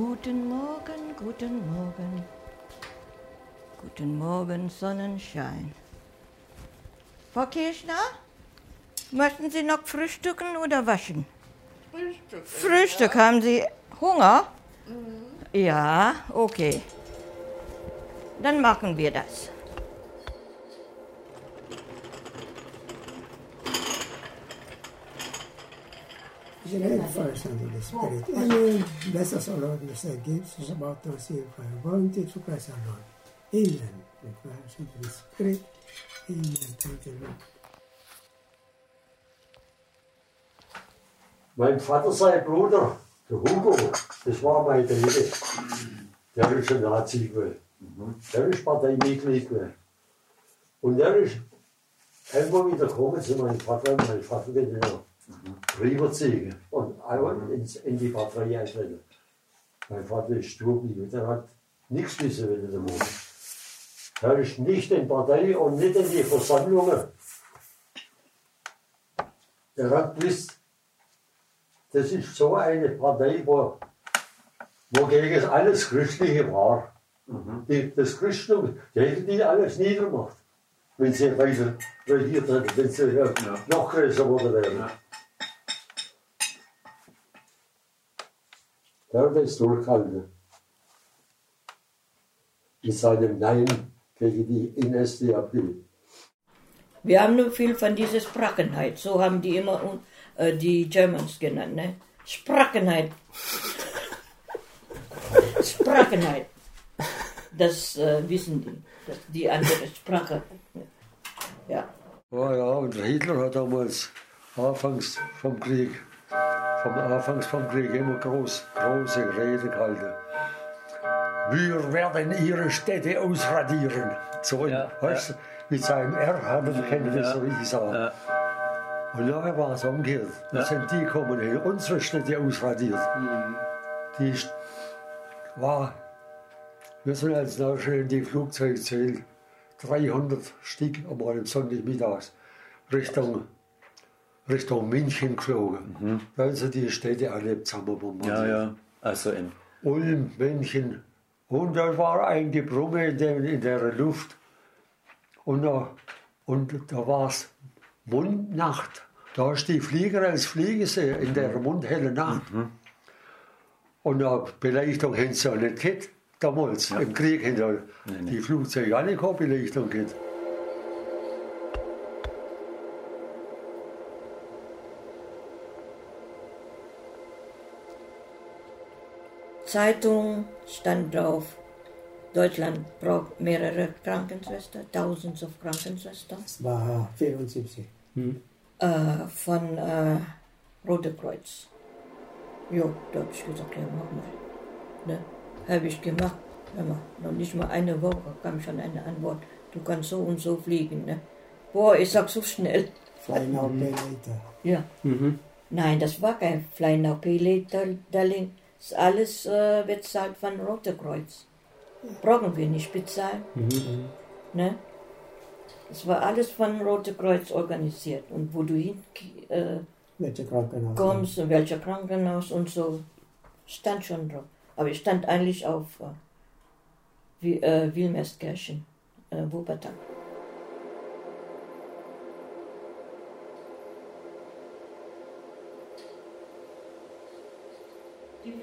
Guten Morgen, guten Morgen. Guten Morgen, Sonnenschein. Frau Kirchner, möchten Sie noch frühstücken oder waschen? Frühstück. Frühstück, haben Sie Hunger? Ja, okay. Dann machen wir das. Generate first under the Spirit. And then bless us, O Lord, bless thy gifts is about to receive by bounty through Christ our Lord. Amen. In Christ and the Spirit. Amen. Thank you, Lord. Mein Vater, sein Bruder, der Hugo, das war mein Dede. Der ist ein Nazi gewesen. Der ist Parteimitglied gewesen. Und der ist einfach wieder gekommen zu meinem Vater und mein Vater den er rüberziehen und einfach ins, in die Partei eintreten. Mein Vater ist stur geblieben, der hat nichts wissen will in der Wohnung. Der ist nicht in die Partei und nicht in die Versammlungen. Der hat gewusst, das ist so eine Partei, wo, wo gegen alles Christliche war. Die, das Christentum, die hätten die alles niedergemacht, wenn sie weiter regiert hätten, wenn sie ja. noch größer geworden wären. Ja. Der hat das durchgehalten. Mit seinem Nein gegen die NSDAP. Wir haben nur viel von dieser Sprachenheit. So haben die immer äh, die Germans genannt. Ne? Sprachenheit. Sprachenheit. Das äh, wissen die. Das, die andere Sprache. Ja. Ja, ja, und Hitler hat damals anfangs vom Krieg, vom Anfangs vom Krieg immer groß, große Rede gehalten. Wir werden ihre Städte ausradieren. So, Ja, weißt du, mit seinem R hat er können das so richtig sagen. Ja. Und nachher war es umgekehrt. Dann Ja. sind die gekommen, die unsere Städte ausradiert. Die St- war, wir sind als nachher in die Flugzeuge zählt, 300 Stück am einem Sonntagmittags Richtung, Richtung München geflogen. Da sind die Städte alle zusammen bombardiert. Ja, ja. Also in. Ulm, München. Und da war ein Gebrumme in der, in der Luft. Und da, und da war es Mundnacht. Da ist die Flieger als Fliegersee in der mundhellen Nacht. Und eine Beleuchtung haben sie ja nicht gehabt, damals. Im Krieg haben ja die Flugzeuge alle keine Beleuchtung gehabt. Zeitung stand drauf. Deutschland braucht mehrere Krankenschwestern, thousands of Krankenschwestern. Es war 74. äh, von äh, Rote Kreuz. Jo, da habe ich gesagt, ja, mach mal. Ne? Habe ich gemacht. Noch nicht mal eine Woche kam schon eine Antwort. Du kannst so und so fliegen. Ne? Boah, ich sag so schnell. Fly now, pay later. Ja. Nein, das war kein Fly Now Pay Later, Darling. Das alles äh, bezahlt von Rote Kreuz. Brauchen wir nicht bezahlen. Ne? Das war alles von Rote Kreuz organisiert. Und wo du hin äh, Welche Krankenhaus? kommst und welcher Krankenhaus und so, stand schon drauf. Aber ich stand eigentlich auf äh, wie, äh, Wilmerskirchen, äh, Wuppertal.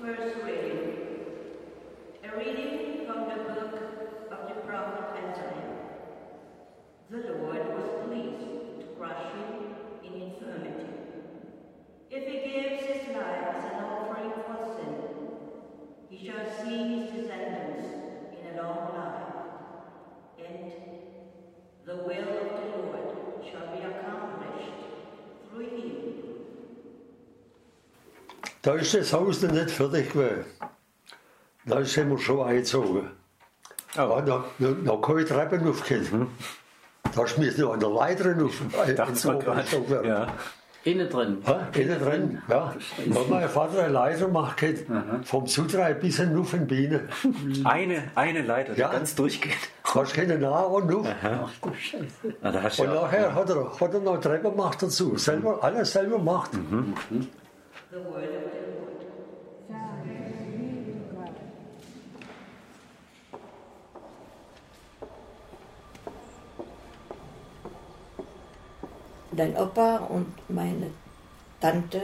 First reading. A reading from the book of the prophet Isaiah. The Lord was pleased to crush him in infirmity. If he gives his life as an offering for sin, he shall see his descendants in a long life, and the will Da ist das Haus noch nicht fertig gewesen. Da sind wir schon eingezogen. Ja, noch, noch, noch keine Treppen aufgehen. Da schmiert noch an der Leiter auf. äh, Dachte. Ja. Innen drin. Hä? Innen drin, ja. Da hat mein Vater eine Leiter gemacht, vom Sudrei bis hin auf den Bienen. Eine, eine Leiter, die Ja. ganz durchgeht. Hast keine Nah und auf. Ah, da hast du Und ja- nachher hat er, hat er noch Treppen gemacht dazu. Selber, alles selber gemacht. The word dein Opa und meine Tante,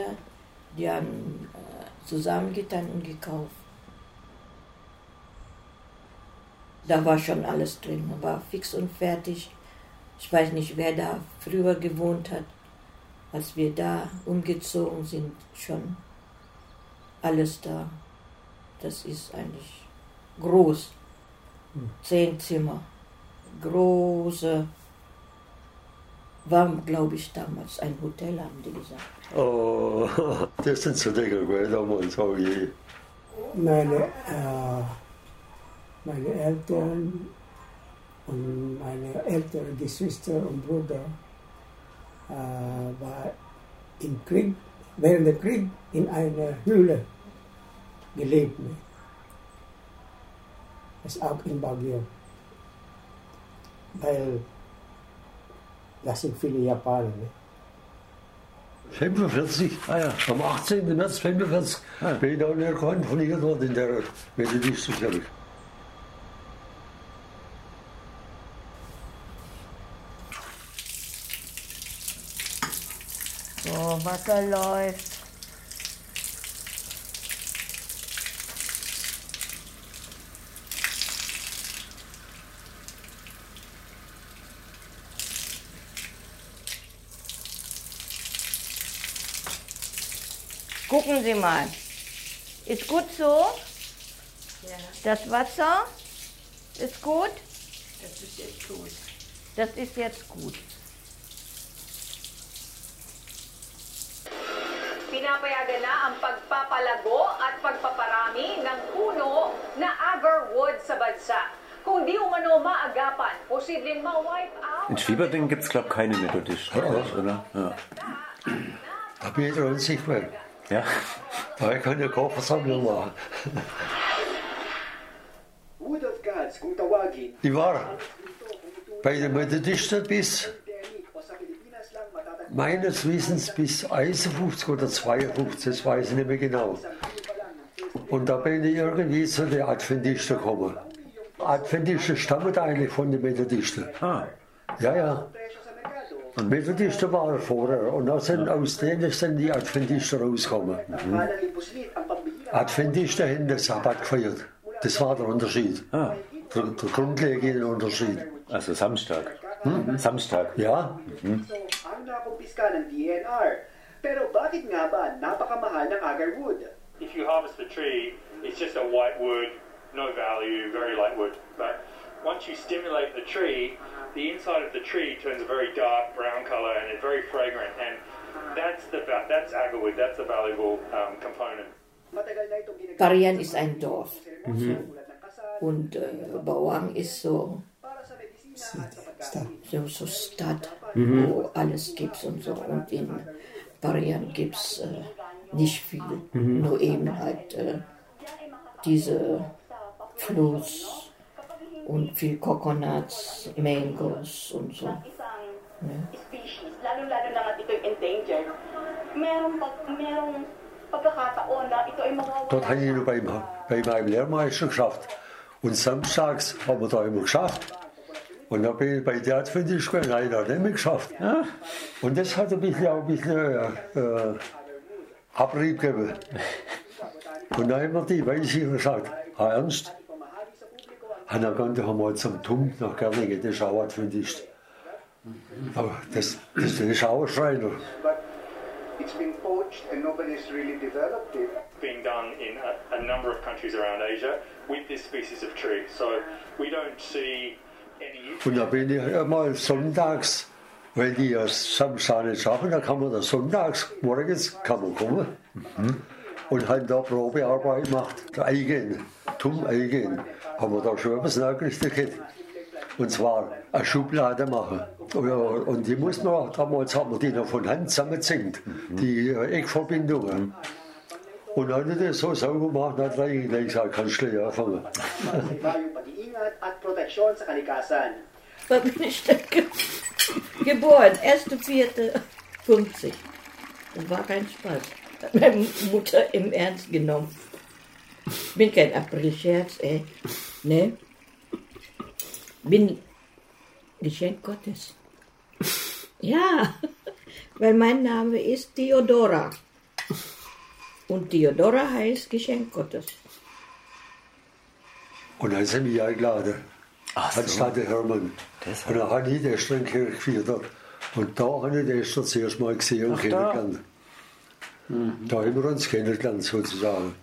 die haben äh, zusammengetan und gekauft. Da war schon alles drin, war fix und fertig. Ich weiß nicht, wer da früher gewohnt hat. Als wir da umgezogen sind, schon alles da. Das ist eigentlich groß. Zehn Zimmer. Große. War, glaube ich, damals ein Hotel, haben die gesagt. Oh, das sind so Dinge gewesen damals, oh je. Meine, äh, meine Eltern und meine älteren Geschwister und Bruder äh, war im Krieg, während des Krieges in einer Höhle gelebt. Ne? Das ist auch in Baguio. Weil das sind viele Japaner. Ne? 45, Ah ja. am 18. März 45 bin ich da in der konfrontiert worden in der Methodistkirche. So, Wasser läuft. Gucken Sie mal. Ist gut so? Das Wasser ist gut? Das ist jetzt gut. Das ist jetzt gut. Pinapayagan na ang pagpapalago at pagpaparami ng puno na agarwood sa bansa. Kung di umano maagapan, posibleng ma-wipe out... In Schwieberdingen gibt es, glaube ich, keine Methodisten, oder? Ja. Da bin ich dran sichtbar. Ja. Da kann ich keine Versammlung machen. Ich war bei den Methodisten bis, meines Wissens bis 51 oder 52, das weiß ich nicht mehr genau. Und da bin ich irgendwie zu den Adventisten gekommen. Adventisten stammen eigentlich von den Methodisten. Ah, Ja, ja. Presyo sa merkado. Und Methodisten waren vorher. Und dann sind aus denen sind die Adventisten rausgekommen. Pambihira Adventisten haben den Sabbat gefeiert. Das war der Unterschied. ah. Der, der grundlegende Unterschied. Also Samstag. Samstag. Ja, so ang nakumpiska ng DNR. Pero bakit nga ba napakamahal ng agarwood? if you harvest the tree, it's just a white wood, no value, very light wood. But once you stimulate the tree, the inside of the tree turns a very dark brown color and it's very fragrant. And that's the that's agarwood. That's a valuable um, component. Matagal na itong ginagamit Parian ist ein Dorf sermoso, mm-hmm. tulad ng kasal, und uh, äh, Bauang ist so, para sa medisina at sa Stadt. pagkain. so, so Stadt, mm-hmm. wo alles gibt und so. Und in Parian gibt es äh, uh, nicht viel, mm-hmm. nur eben halt äh, diese Fluss und viel Coconuts, Mangos und so. isang species, lalo-lalo na nga ito'y endangered, merong, pag, merong pagkakataon dort habe ich beim, bei meinem Lehrmeister geschafft. Und samstags haben wir da immer geschafft. Und dann bin ich bei der Adventist gewesen, habe ich da nicht mehr geschafft. Und das hat ein bisschen, auch ein bisschen äh, äh, Abrieb gegeben. Und dann haben wir die Weiße gesagt, ah, ernst? Ah, dann kann ich mal zum Tum nach das ist auch Adventist. Aber das, das ist ein Schreiner. But it's been poached and nobody's really developed it. Being done in a, a number of countries around Asia with this species of tree. So we don't see any Und da bin ich mal sonntags, weil die ja Samstag nicht schaffen, da kann man da sonntags morgens kann man kommen. Und haben da Probearbeit gemacht, Eigen, zum Eigen. Haben wir da schon etwas nachgerichtet gehabt. Und zwar eine Schublade machen. Und, die muss man, damals haben wir die noch von Hand zusammengezinkt, die äh, Eckverbindungen. Und dann hat er das so sauber gemacht, dann hat er gleich gesagt, kannst du gleich anfangen. Wann bin ich denn ge geboren? 1.4.50. Das war kein Spaß. Hat meine Mutter im Ernst genommen. Bin kein Aprilscherz, ey. Ne? Bin Geschenk Gottes. Ja. Weil mein Name ist Theodora. Und Theodora heißt Geschenk Gottes. Und dann sind wir eingeladen. Ach so. stand der Hermann. Deshalb. Und dann habe ich die Kirche geführt. Und da habe ich die Esther zuerst mal gesehen und Ach, da. kennengelernt. Da haben wir uns kennengelernt, sozusagen.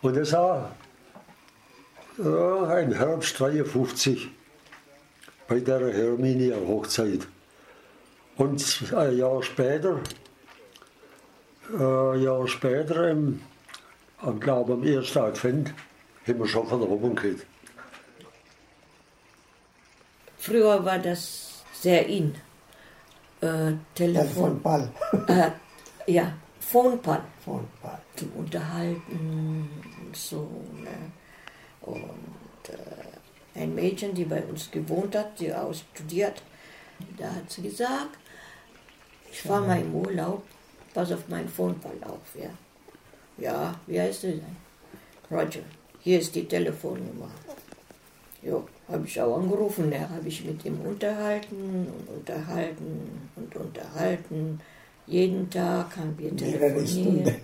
Und das war ja, im Herbst 53 bei der Herminia-Hochzeit. Und ein Jahr später, äh, ein Jahr später, im, am, glaube am ersten Advent, haben wir schon von oben gehört. Früher war das sehr in. Äh, Telefon Telefon. Ball. Äh, ja, Phonepan. Von Ball. Zum Unterhalten und so. Ne? Und äh, ein Mädchen, die bei uns gewohnt hat, die auch studiert, da hat sie gesagt, ich fahre mal im Urlaub, pass auf meinen Phonepan auf. Ja, ja wie heißt du denn? Roger, hier ist die Telefonnummer. Jo, habe ich auch angerufen, da habe ich mit ihm unterhalten und unterhalten und unterhalten. Jeden Tag haben wir Mehrere telefoniert. Stunden.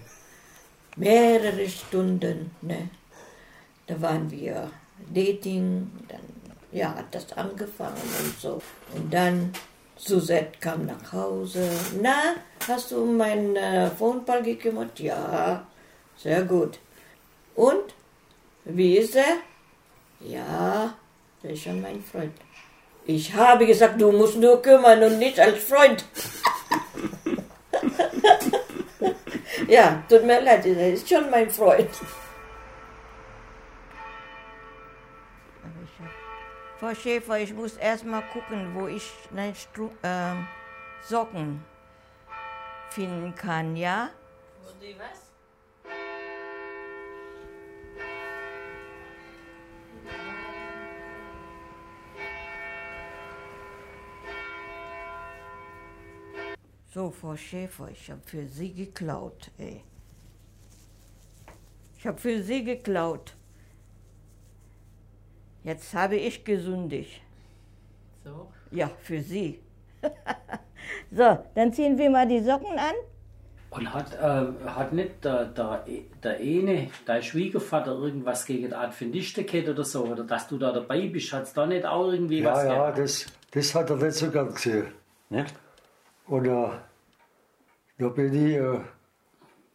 Mehrere Stunden, ne? Da waren wir Dating, dann ja, hat das angefangen und so. Und dann Suzette kam nach Hause. Na, hast du um meinen äh, Phoneball gekümmert? Ja, sehr gut. Und? Wie ist er? Ja, der ist schon mein Freund. Ich habe gesagt, du musst nur kümmern und nicht als Freund. ja, tut mir leid, er ist schon mein Freund. Frau Schäfer, ich muss erst mal gucken, wo ich meine Stru ähm, Socken finden kann, ja? Wo die was? So, Frau Schäfer, ich habe für Sie geklaut, ey. Ich habe für Sie geklaut. Jetzt habe ich gesündigt. So. Ja, für Sie. so, dann ziehen wir mal die Socken an. Und hat, äh, hat nicht der, der, der eine, dein Schwiegervater, irgendwas gegen Adventisten gehabt oder so? Oder dass du da dabei bist, hat es da nicht auch irgendwie Ja, was ja, gehabt? das, das hat er nicht so gern gesehen. Nicht? Und äh, da bin ich äh,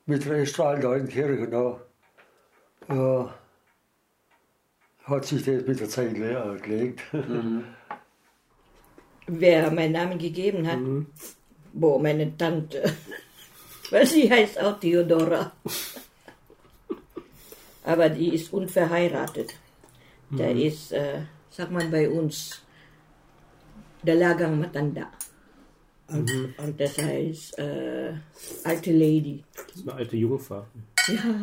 mit der Esther da in die Kirche. Da, äh, hat sich das mit der Zeit leer gelegt. Wer meinen Namen gegeben hat? Boah, meine Tante. Weil sie heißt auch Theodora. Aber die ist unverheiratet. Da ist, äh, sagt man bei uns, der Lagang Matanda. Und, und das heißt äh, alte Lady. Das ist eine alte Jungfer. Ja.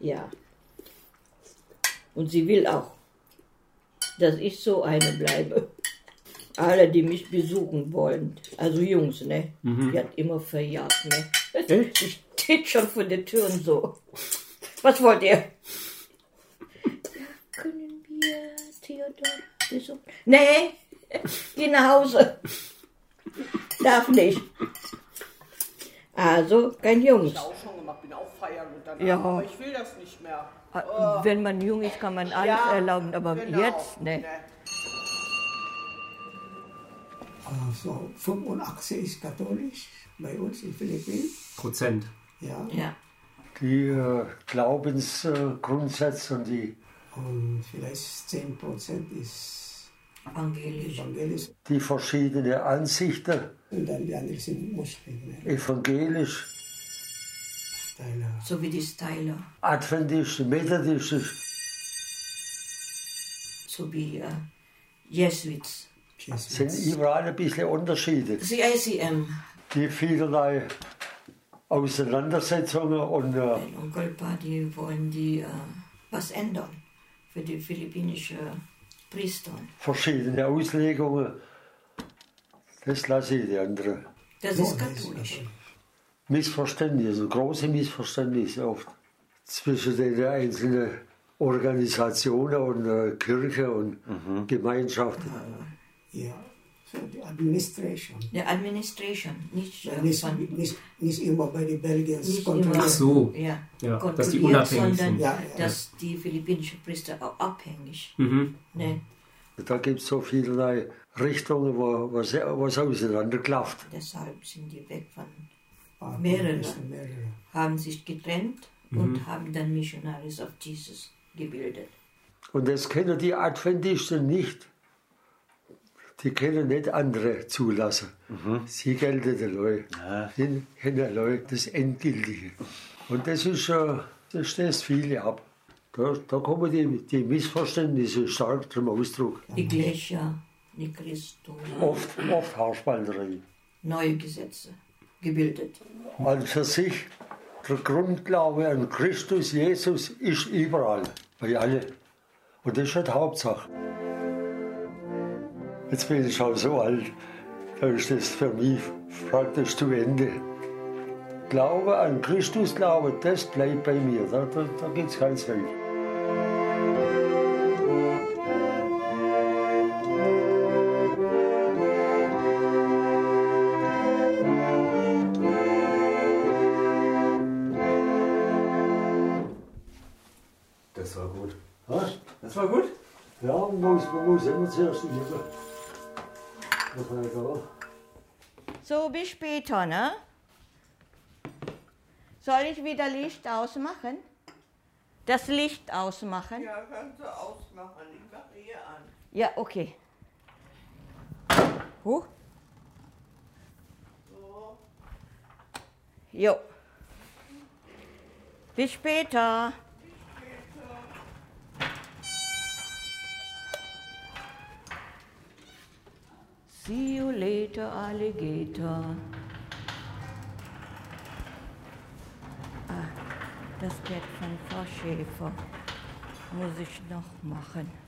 Ja. Und sie will auch, dass ich so eine bleibe. Alle, die mich besuchen wollen, also Jungs, ne? Die hat immer verjagt, ne? Echt? Ich steht schon vor der Tür und so. Was wollt ihr? Ja, können wir Theodor besuchen? Nee, geh nach Hause. Darf nicht. Also, kein Jungs. auch schon gemacht, bin auch feiern und dann. Ja. Aber ich will das nicht mehr. Wenn man jung ist, kann man alles Ja, erlauben, aber genau. jetzt, ne? Also 85 ist katholisch bei uns in Philippinen. Prozent. Ja. Ja. Die äh, Glaubensgrundsätze und die, Und vielleicht 10% ist Evangelisch. evangelisch. die verschiedenen Ansichten, Und dann die anderen sind Muslime. evangelisch, Teile. So wie die Styler, adventistisch, methodistisch, so wie äh, Jesuits. sind überall ein bisschen Unterschiede. Die ICM, Die vielerlei Auseinandersetzungen und äh, mein Onkel Pa, die wollen die äh, was ändern für die philippinische Priester. verschiedene Auslegungen, das lasse ich die anderen. Das ist katholisch. Missverständnisse, große Missverständnisse oft zwischen den einzelnen Organisationen und äh, Kirche und Gemeinschaften. Ja, die Administration. Die Administration, nicht, äh, Nicht, von, nicht, nicht immer bei den Belgiern nicht kontrolliert. immer, Ach so. ja, Ja, dass die kontrolliert, unabhängig sondern sind. Ja, ja. dass die philippinischen Priester auch abhängig. Mhm. Ne? Da gibt es so vielerlei Richtungen, wo was, was auseinanderklafft. Deshalb sind die weg von mehrere, bisschen mehrere. haben sich getrennt und haben dann Missionaries of Jesus gebildet. Und das kennen die Adventisten nicht. Die können nicht andere zulassen. Sie gelten den Leuten. Sie kennen den Leuten das Endgültige. Und das ist schon, das stößt viele ab. Da, da kommen die, die Missverständnisse stark zum Ausdruck. Iglesia, die Christus, Oft, oft Haarspalterei. neue Gesetze gebildet. An für sich, der Grundglaube an Christus Jesus ist überall, bei allen. Und das ist die Hauptsache. Jetzt bin ich schon so alt, da ist das für mich praktisch zu Ende. Glaube an Christus, Glaube, das bleibt bei mir. Da, da, da gibt es keinen Zweifel. Muss, man muss immer zuerst üben. Was war da? So, bis später, ne? Soll ich wieder Licht ausmachen? Das Licht ausmachen? Ja, kannst du ausmachen. Ich mache hier an. Ja, okay. Huch. So. Jo. Bis später. See you later, Alligator. Ah, das Bett von Frau Schäfer muss ich noch machen.